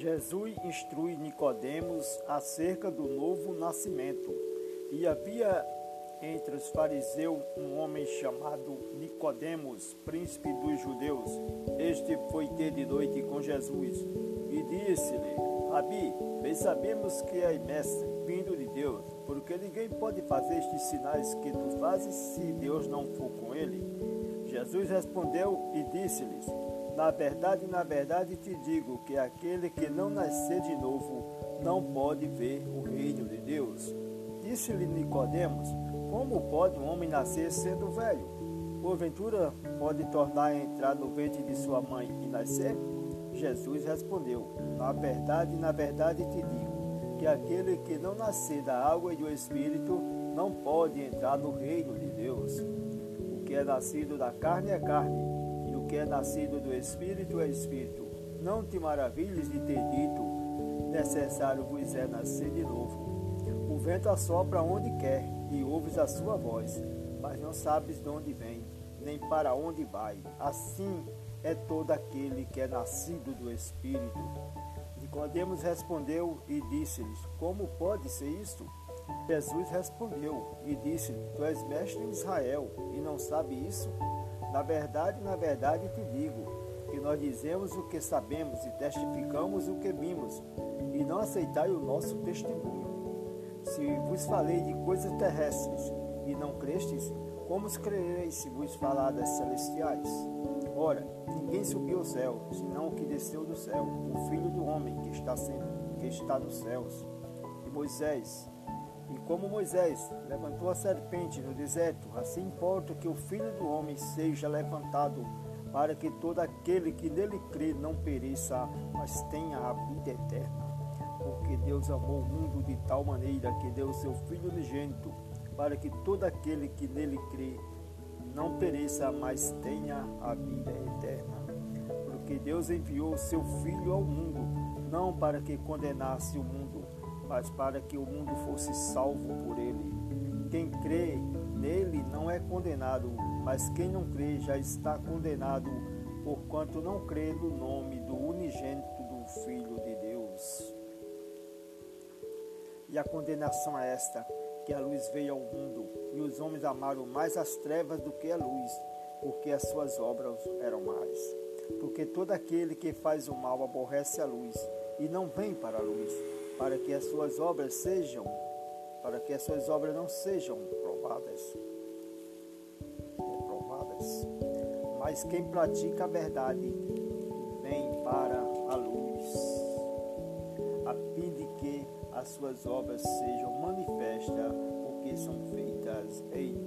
Jesus instrui Nicodemos acerca do novo nascimento. E havia entre os fariseus um homem chamado Nicodemos, príncipe dos judeus. Este foi ter de noite com Jesus e disse-lhe: Rabi, bem sabemos que és mestre, vindo de Deus, porque ninguém pode fazer estes sinais que tu fazes se Deus não for com ele. Jesus respondeu e disse-lhes: Na verdade, na verdade te digo que aquele que não nascer de novo não pode ver o reino de Deus. Disse-lhe Nicodemos: Como pode um homem nascer sendo velho? Porventura pode tornar a entrar no ventre de sua mãe e nascer? Jesus respondeu: Na verdade, na verdade te digo que aquele que não nascer da água e do Espírito não pode entrar no reino de Deus. O que é nascido da carne é carne, que é nascido do Espírito é Espírito. Não te maravilhes de ter dito: necessário vos é nascer de novo. O vento assopra onde quer, e ouves a sua voz, mas não sabes de onde vem, nem para onde vai. Assim é todo aquele que é nascido do Espírito. Nicodemos respondeu e disse-lhes: Como pode ser isto? Jesus respondeu e disse-lhe: Tu és mestre em Israel e não sabe isso? Na verdade, na verdade te digo que nós dizemos o que sabemos e testificamos o que vimos, e não aceitai o nosso testemunho. Se vos falei de coisas terrestres e não crestes, como crereis se vos falar das celestiais? Ora, ninguém subiu ao céu, senão o que desceu do céu, o Filho do Homem que está, sendo, que está nos céus. E Moisés, e como Moisés levantou a serpente no deserto, assim importa que o Filho do Homem seja levantado, para que todo aquele que nele crê não pereça, mas tenha a vida eterna. Porque Deus amou o mundo de tal maneira que deu o seu Filho unigênito para que todo aquele que nele crê não pereça, mas tenha a vida eterna. Porque Deus enviou o seu Filho ao mundo, não para que condenasse o mundo, mas para que o mundo fosse salvo por ele. Quem crê nele não é condenado, mas quem não crê já está condenado, porquanto não crê no nome do unigênito do Filho de Deus. E a condenação é esta que a luz veio ao mundo, e os homens amaram mais as trevas do que a luz, porque as suas obras eram mais. Porque todo aquele que faz o mal aborrece a luz e não vem para a luz, para que as suas obras sejam, para que as suas obras não sejam provadas. Provadas. Mas quem pratica a verdade vem para a luz, a fim de que as suas obras sejam manifestas, porque são feitas em.